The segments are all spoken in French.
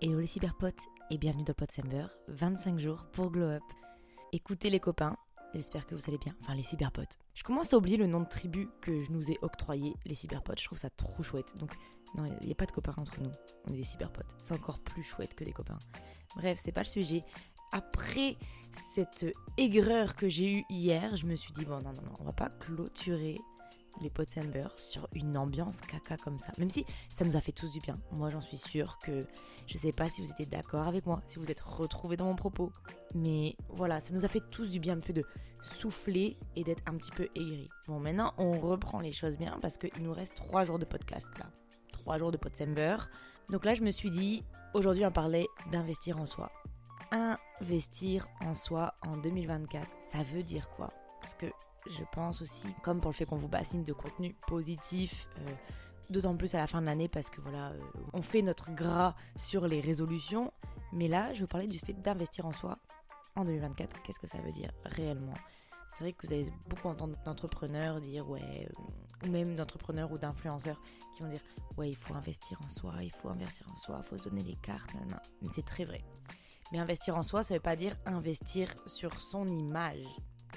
Hello les cyberpotes et bienvenue dans Podsember, 25 jours pour Glow Up. Écoutez les copains, j'espère que vous allez bien, enfin les cyberpotes. Je commence à oublier le nom de tribu que je nous ai octroyé, les cyberpotes, je trouve ça trop chouette. Donc non, il n'y a pas de copains entre nous, on est des cyberpotes. C'est encore plus chouette que des copains. Bref, c'est pas le sujet. Après cette aigreur que j'ai eue hier, je me suis dit, bon non, non, non, on va pas clôturer les potes Samber sur une ambiance caca comme ça. Même si ça nous a fait tous du bien. Moi, j'en suis sûre que je sais pas si vous étiez d'accord avec moi, si vous êtes retrouvés dans mon propos. Mais voilà, ça nous a fait tous du bien un peu de souffler et d'être un petit peu aigri. Bon, maintenant, on reprend les choses bien parce qu'il nous reste trois jours de podcast là. Trois jours de Podsember. Donc là, je me suis dit, aujourd'hui, on parlait d'investir en soi. Investir en soi en 2024, ça veut dire quoi? Parce que je pense aussi, comme pour le fait qu'on vous bassine de contenu positif, euh, d'autant plus à la fin de l'année parce que voilà, euh, on fait notre gras sur les résolutions. Mais là, je vous parler du fait d'investir en soi en 2024. Qu'est-ce que ça veut dire réellement? C'est vrai que vous avez beaucoup entendu d'entrepreneurs dire ouais, euh, ou même d'entrepreneurs ou d'influenceurs qui vont dire ouais, il faut investir en soi, il faut investir en soi, il faut se donner les cartes, Mais c'est très vrai. Mais investir en soi, ça ne veut pas dire investir sur son image.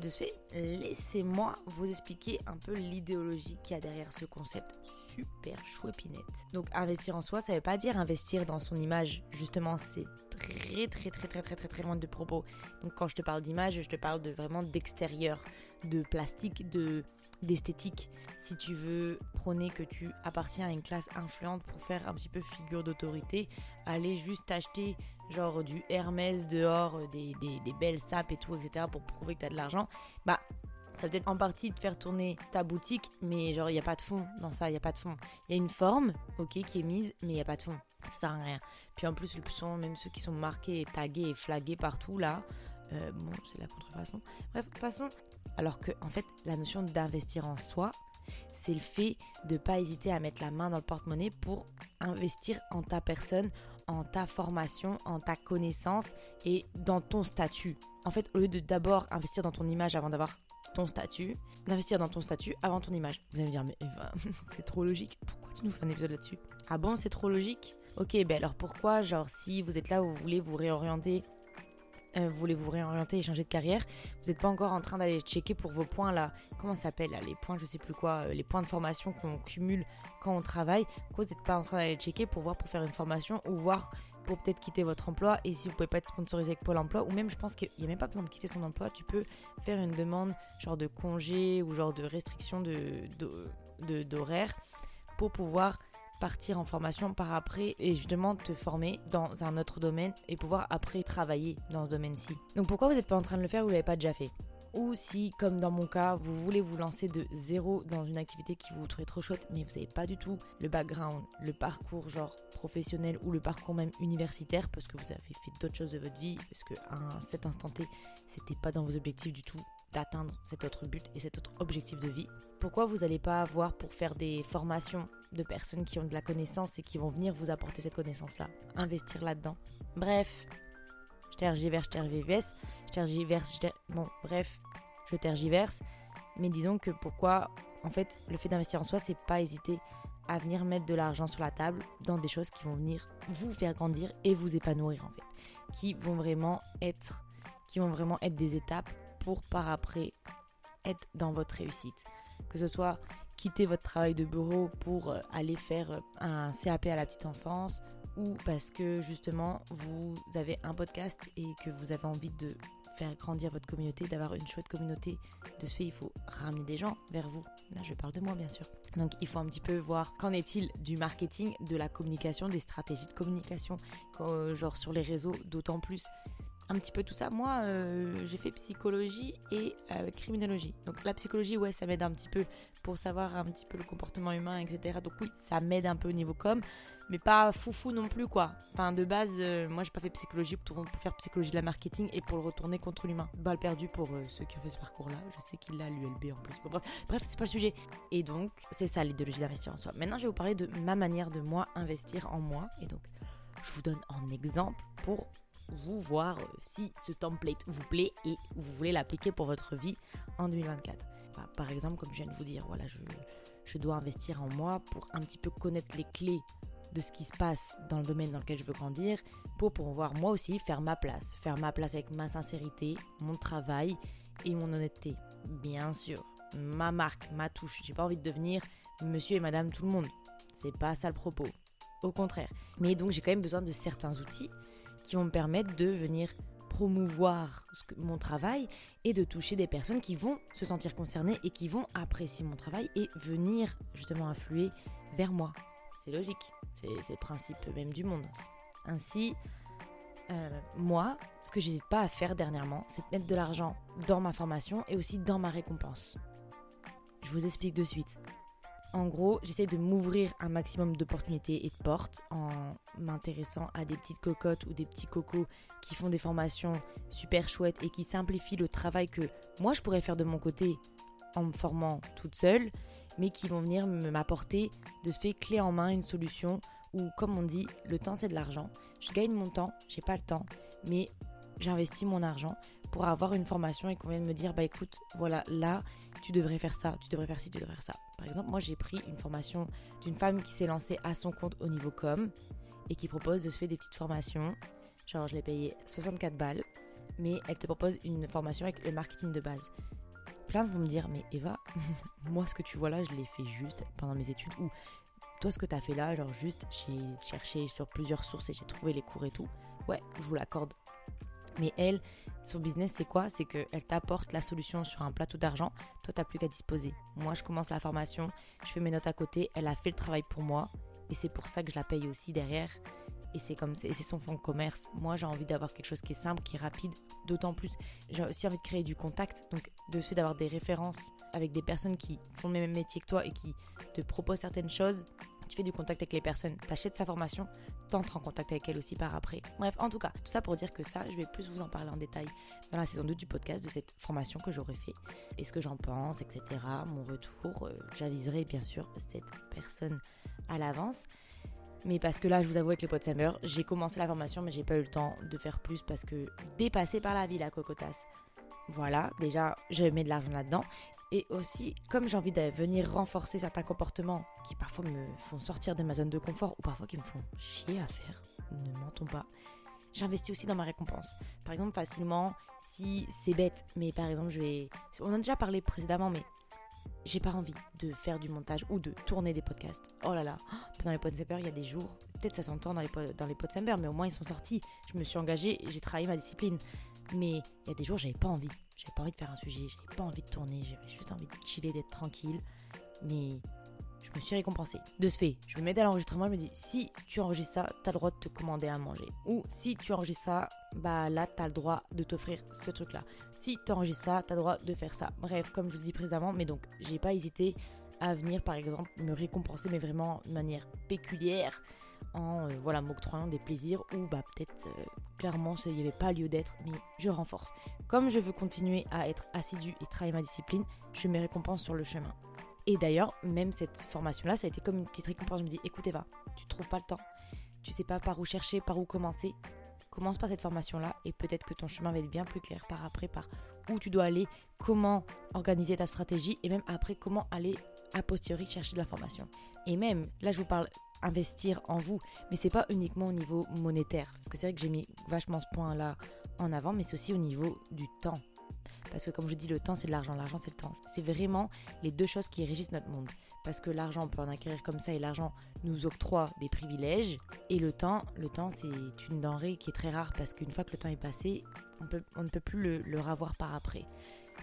De ce fait, laissez-moi vous expliquer un peu l'idéologie qu'il y a derrière ce concept super chouépinette. Donc investir en soi, ça veut pas dire investir dans son image. Justement, c'est très très très très très très très loin de propos. Donc quand je te parle d'image, je te parle de vraiment d'extérieur, de plastique, de d'esthétique. Si tu veux prôner que tu appartiens à une classe influente pour faire un petit peu figure d'autorité, aller juste acheter genre du Hermès dehors, euh, des, des, belles sapes et tout, etc. pour prouver que tu as de l'argent, bah ça peut être en partie de faire tourner ta boutique, mais genre il n'y a pas de fond dans ça, il n'y a pas de fond. Il y a une forme, ok, qui est mise, mais il n'y a pas de fond. Ça sert à rien. Puis en plus, souvent, même ceux qui sont marqués, tagués et flagués partout là, euh, bon, c'est la contrefaçon. Bref, passons alors que, en fait, la notion d'investir en soi, c'est le fait de ne pas hésiter à mettre la main dans le porte-monnaie pour investir en ta personne, en ta formation, en ta connaissance et dans ton statut. En fait, au lieu de d'abord investir dans ton image avant d'avoir ton statut, d'investir dans ton statut avant ton image. Vous allez me dire, mais c'est trop logique. Pourquoi tu nous fais un épisode là-dessus? Ah bon, c'est trop logique? Ok, ben alors pourquoi, genre, si vous êtes là où vous voulez vous réorienter euh, vous voulez vous réorienter et changer de carrière, vous n'êtes pas encore en train d'aller checker pour vos points là, comment ça s'appelle les points, je sais plus quoi, euh, les points de formation qu'on cumule quand on travaille, pourquoi vous n'êtes pas en train d'aller checker pour voir pour faire une formation ou voir pour peut-être quitter votre emploi et si vous pouvez pas être sponsorisé avec Pôle emploi ou même je pense qu'il n'y a même pas besoin de quitter son emploi, tu peux faire une demande genre de congé ou genre de restriction de, d'horaire pour pouvoir partir en formation par après et justement te former dans un autre domaine et pouvoir après travailler dans ce domaine-ci. Donc pourquoi vous n'êtes pas en train de le faire ou vous l'avez pas déjà fait? Ou si, comme dans mon cas, vous voulez vous lancer de zéro dans une activité qui vous trouvez trop chouette, mais vous n'avez pas du tout le background, le parcours genre professionnel ou le parcours même universitaire, parce que vous avez fait d'autres choses de votre vie, parce qu'à cet instant T, c'était pas dans vos objectifs du tout d'atteindre cet autre but et cet autre objectif de vie. Pourquoi vous n'allez pas avoir pour faire des formations de personnes qui ont de la connaissance et qui vont venir vous apporter cette connaissance-là? Investir là-dedans? Bref, tergiverse, tergiverse, tergiverse, bon, bref, je tergiverse. Mais disons que pourquoi, en fait, le fait d'investir en soi, c'est pas hésiter à venir mettre de l'argent sur la table dans des choses qui vont venir vous faire grandir et vous épanouir en fait, qui vont vraiment être, qui vont vraiment être des étapes pour par après être dans votre réussite. Que ce soit quitter votre travail de bureau pour euh, aller faire euh, un CAP à la petite enfance ou parce que justement vous avez un podcast et que vous avez envie de faire grandir votre communauté, d'avoir une chouette communauté. De ce fait, il faut ramener des gens vers vous. Là, je parle de moi, bien sûr. Donc, il faut un petit peu voir qu'en est-il du marketing, de la communication, des stratégies de communication, genre sur les réseaux, d'autant plus un petit peu tout ça. Moi, euh, j'ai fait psychologie et euh, criminologie. Donc la psychologie, ouais, ça m'aide un petit peu pour savoir un petit peu le comportement humain, etc. Donc oui, ça m'aide un peu au niveau com, mais pas foufou non plus, quoi. Enfin, de base, euh, moi, j'ai pas fait psychologie pour, faire psychologie de la marketing et pour le retourner contre l'humain. Balle perdue pour ceux qui ont fait ce parcours-là. Je sais qu'il a l'ULB en plus. bref, bref c'est pas le sujet. Et donc, c'est ça l'idéologie d'investir en soi. Maintenant, je vais vous parler de ma manière de moi investir en moi. Et donc, je vous donne un exemple pour vous voir euh, si ce template vous plaît et vous voulez l'appliquer pour votre vie en 2024. par exemple, comme je viens de vous dire, voilà, je, je dois investir en moi pour un petit peu connaître les clés de ce qui se passe dans le domaine dans lequel je veux grandir pour pouvoir moi aussi faire ma place. Faire ma place avec ma sincérité, mon travail et mon honnêteté. Bien sûr, ma marque, ma touche. J'ai pas envie de devenir monsieur et madame tout le monde. C'est pas ça le propos. Au contraire. Mais donc j'ai quand même besoin de certains outils qui vont me permettre de venir promouvoir mon travail et de toucher des personnes qui vont se sentir concernées et qui vont apprécier mon travail et venir justement influer vers moi. C'est logique, c'est le principe même du monde. Ainsi, euh, moi, ce que j'hésite pas à faire dernièrement, c'est de mettre de l'argent dans ma formation et aussi dans ma récompense. Je vous explique de suite. En gros, j'essaie de m'ouvrir un maximum d'opportunités et de portes en m'intéressant à des petites cocottes ou des petits cocos qui font des formations super chouettes et qui simplifient le travail que moi je pourrais faire de mon côté en me formant toute seule, mais qui vont venir m'apporter de ce fait clé en main une solution où, comme on dit, le temps c'est de l'argent. Je gagne mon temps, j'ai pas le temps, mais j'investis mon argent pour avoir une formation et qu'on vienne me dire bah écoute, voilà, là, tu devrais faire ça, tu devrais faire ci, tu devrais faire ça. Par exemple, moi j'ai pris une formation d'une femme qui s'est lancée à son compte au niveau com et qui propose de se faire des petites formations. Genre, je l'ai payé 64 balles, mais elle te propose une formation avec le marketing de base. Plein vont me dire, mais Eva, moi ce que tu vois là, je l'ai fait juste pendant mes études ou toi ce que tu as fait là, genre juste j'ai cherché sur plusieurs sources et j'ai trouvé les cours et tout. Ouais, je vous l'accorde. Mais elle, son business, c'est quoi? C'est qu'elle t'apporte la solution sur un plateau d'argent. Toi, tu n'as plus qu'à disposer. Moi, je commence la formation, je fais mes notes à côté. Elle a fait le travail pour moi. Et c'est pour ça que je la paye aussi derrière. Et c'est comme c'est son fonds de commerce. Moi, j'ai envie d'avoir quelque chose qui est simple, qui est rapide. D'autant plus, j'ai aussi envie de créer du contact. Donc, de fait d'avoir des références avec des personnes qui font le même métier que toi et qui te proposent certaines choses tu fais du contact avec les personnes, tu achètes sa formation, t'entres en contact avec elle aussi par après. Bref, en tout cas, tout ça pour dire que ça, je vais plus vous en parler en détail dans la saison 2 du podcast de cette formation que j'aurais fait et ce que j'en pense, etc. Mon retour, euh, j'aviserai bien sûr cette personne à l'avance. Mais parce que là, je vous avoue, avec les potes Summer, j'ai commencé la formation, mais j'ai pas eu le temps de faire plus parce que dépassé par la vie, la cocotasse. Voilà, déjà, je mets de l'argent là-dedans. Et aussi, comme j'ai envie de venir renforcer certains comportements qui parfois me font sortir de ma zone de confort ou parfois qui me font chier à faire, ne mentons pas, j'investis aussi dans ma récompense. Par exemple, facilement, si c'est bête, mais par exemple, je vais. On a déjà parlé précédemment, mais j'ai pas envie de faire du montage ou de tourner des podcasts. Oh là là, pendant les Podsember, il y a des jours, peut-être ça s'entend dans les, dans les Podsember, mais au moins ils sont sortis. Je me suis engagée, j'ai travaillé ma discipline. Mais il y a des jours, j'avais pas envie. J'avais pas envie de faire un sujet, j'avais pas envie de tourner, j'avais juste envie de chiller, d'être tranquille. Mais je me suis récompensée. De ce fait, je me mets à l'enregistrement, je me dis si tu enregistres ça, t'as le droit de te commander à manger. Ou si tu enregistres ça, bah là, t'as le droit de t'offrir ce truc-là. Si tu enregistres ça, t'as le droit de faire ça. Bref, comme je vous dis précédemment, mais donc j'ai pas hésité à venir par exemple me récompenser, mais vraiment de manière péculière en euh, voilà m'octroyant des plaisirs ou bah peut-être euh, clairement il n'y avait pas lieu d'être mais je renforce. Comme je veux continuer à être assidu et travailler ma discipline je me récompense sur le chemin. Et d'ailleurs même cette formation là ça a été comme une petite récompense. Je me dis écoute Eva tu trouves pas le temps. Tu sais pas par où chercher par où commencer. Commence par cette formation là et peut-être que ton chemin va être bien plus clair par après par où tu dois aller comment organiser ta stratégie et même après comment aller a posteriori chercher de l'information et même là je vous parle investir en vous. Mais c'est pas uniquement au niveau monétaire. Parce que c'est vrai que j'ai mis vachement ce point-là en avant, mais c'est aussi au niveau du temps. Parce que comme je dis, le temps c'est de l'argent, l'argent c'est le temps. C'est vraiment les deux choses qui régissent notre monde. Parce que l'argent, on peut en acquérir comme ça et l'argent nous octroie des privilèges. Et le temps, le temps c'est une denrée qui est très rare parce qu'une fois que le temps est passé, on, peut, on ne peut plus le, revoir par après.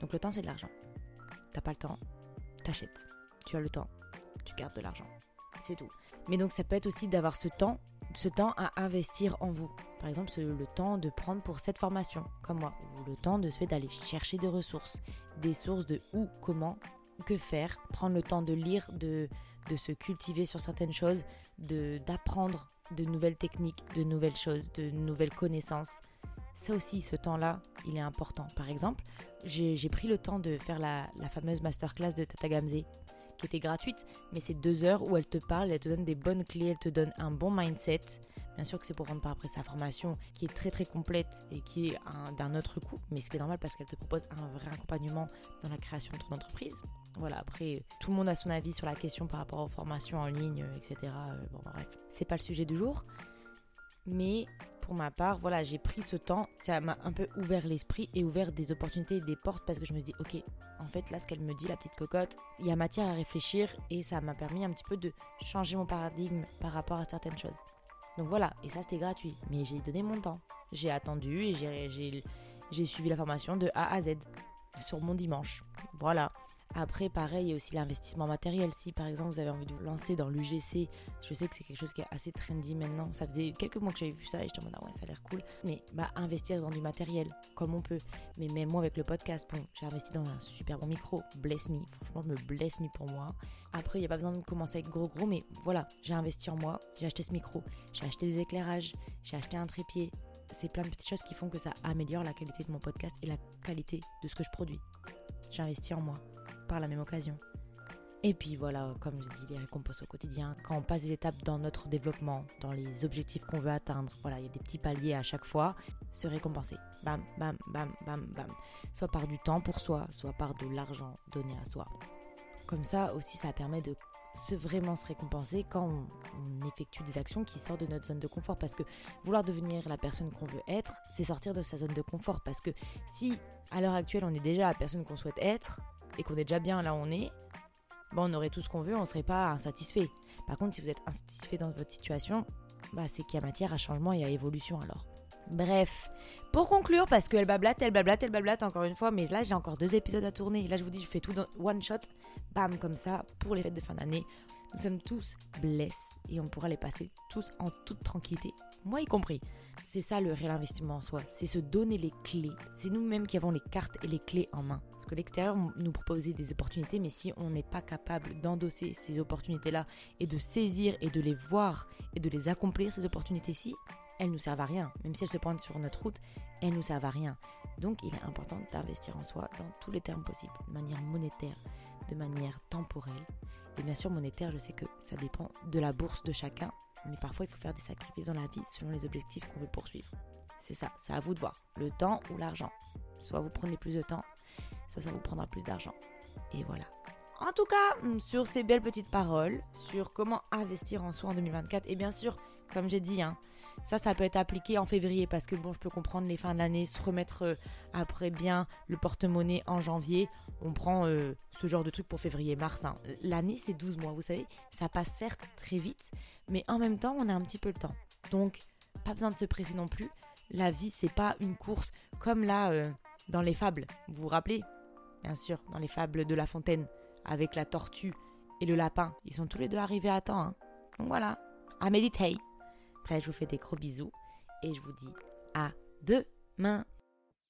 Donc le temps c'est de l'argent. T'as pas le temps, t'achètes. Tu as le temps, tu gardes de l'argent. C'est tout. Mais donc ça peut être aussi d'avoir ce temps, ce temps à investir en vous. Par exemple, le temps de prendre pour cette formation, comme moi, ou le temps de se fait d'aller chercher des ressources, des sources de où, comment, que faire, prendre le temps de lire, de, de se cultiver sur certaines choses, d'apprendre de nouvelles techniques, de nouvelles choses, de nouvelles connaissances. Ça aussi, ce temps-là, il est important. Par exemple, j'ai pris le temps de faire la, la fameuse masterclass de Tata Gamze qui était gratuite, mais c'est deux heures où elle te parle, elle te donne des bonnes clés, elle te donne un bon mindset. Bien sûr que c'est pour rendre par après sa formation qui est très très complète et qui est d'un autre coût, mais ce qui est normal parce qu'elle te propose un vrai accompagnement dans la création de ton entreprise. Voilà, après, tout le monde a son avis sur la question par rapport aux formations en ligne, etc. Euh, bon, bref, c'est pas le sujet du jour. Mais pour ma part, voilà, j'ai pris ce temps. Ça m'a un peu ouvert l'esprit et ouvert des opportunités et des portes parce que je me suis dit, ok, en fait, là, ce qu'elle me dit, la petite cocotte, il y a matière à réfléchir et ça m'a permis un petit peu de changer mon paradigme par rapport à certaines choses. Donc voilà, et ça, c'était gratuit. Mais j'ai donné mon temps. J'ai attendu et j'ai suivi la formation de A à Z sur mon dimanche. Voilà. Après, pareil, il y a aussi l'investissement matériel. Si par exemple vous avez envie de vous lancer dans l'UGC, je sais que c'est quelque chose qui est assez trendy maintenant. Ça faisait quelques mois que j'avais vu ça et je me disais, ah ouais, ça a l'air cool. Mais bah, investir dans du matériel, comme on peut. Mais même moi avec le podcast, bon, j'ai investi dans un super bon micro. Bless me. Franchement, me bless me pour moi. Après, il n'y a pas besoin de commencer avec gros gros, mais voilà, j'ai investi en moi. J'ai acheté ce micro. J'ai acheté des éclairages. J'ai acheté un trépied. C'est plein de petites choses qui font que ça améliore la qualité de mon podcast et la qualité de ce que je produis. J'ai investi en moi par la même occasion. Et puis voilà, comme je dis, les récompenses au quotidien, quand on passe des étapes dans notre développement, dans les objectifs qu'on veut atteindre, voilà, il y a des petits paliers à chaque fois, se récompenser. Bam, bam, bam, bam, bam. Soit par du temps pour soi, soit par de l'argent donné à soi. Comme ça aussi, ça permet de se vraiment se récompenser quand on, on, effectue des actions qui sortent de notre zone de confort. Parce que vouloir devenir la personne qu'on veut être, c'est sortir de sa zone de confort. Parce que si à l'heure actuelle on est déjà la personne qu'on souhaite être, et qu'on est déjà bien là où on est, bon, on aurait tout ce qu'on veut, on ne serait pas insatisfait. Par contre, si vous êtes insatisfait dans votre situation, bah, c'est qu'il y a matière à changement et à évolution alors. Bref, pour conclure, parce qu'elle bablate, elle bablate, elle bablate encore une fois, mais là j'ai encore deux épisodes à tourner. Là je vous dis, je fais tout dans one shot, bam, comme ça, pour les fêtes de fin d'année. Nous sommes tous blessés et on pourra les passer tous en toute tranquillité, moi y compris. C'est ça le réel investissement en soi, c'est se donner les clés. C'est nous-mêmes qui avons les cartes et les clés en main. Parce que l'extérieur nous proposait des opportunités, mais si on n'est pas capable d'endosser ces opportunités-là et de saisir et de les voir et de les accomplir, ces opportunités-ci, elles nous servent à rien. Même si elles se pointent sur notre route, elles nous servent à rien. Donc il est important d'investir en soi dans tous les termes possibles, de manière monétaire, de manière temporelle. Et bien sûr, monétaire, je sais que ça dépend de la bourse de chacun, mais parfois il faut faire des sacrifices dans la vie selon les objectifs qu'on veut poursuivre. C'est ça, c'est à vous de voir. Le temps ou l'argent. Soit vous prenez plus de temps, soit ça vous prendra plus d'argent. Et voilà. En tout cas, sur ces belles petites paroles, sur comment investir en soi en 2024, et bien sûr, comme j'ai dit, hein, ça, peut être appliqué en février parce que bon, je peux comprendre les fins de l'année, se remettre euh, après bien le porte-monnaie en janvier. On prend euh, ce genre de truc pour février-mars. Hein. L'année, c'est 12 mois, vous savez. Ça passe certes très vite, mais en même temps, on a un petit peu le temps. Donc, pas besoin de se presser non plus. La vie, c'est pas une course comme là euh, dans les fables. Vous vous rappelez? Bien sûr, dans les fables de La Fontaine avec la tortue et le lapin. Ils sont tous les deux arrivés à temps. Hein. Donc voilà, à méditer. Après, je vous fais des gros bisous et je vous dis à demain.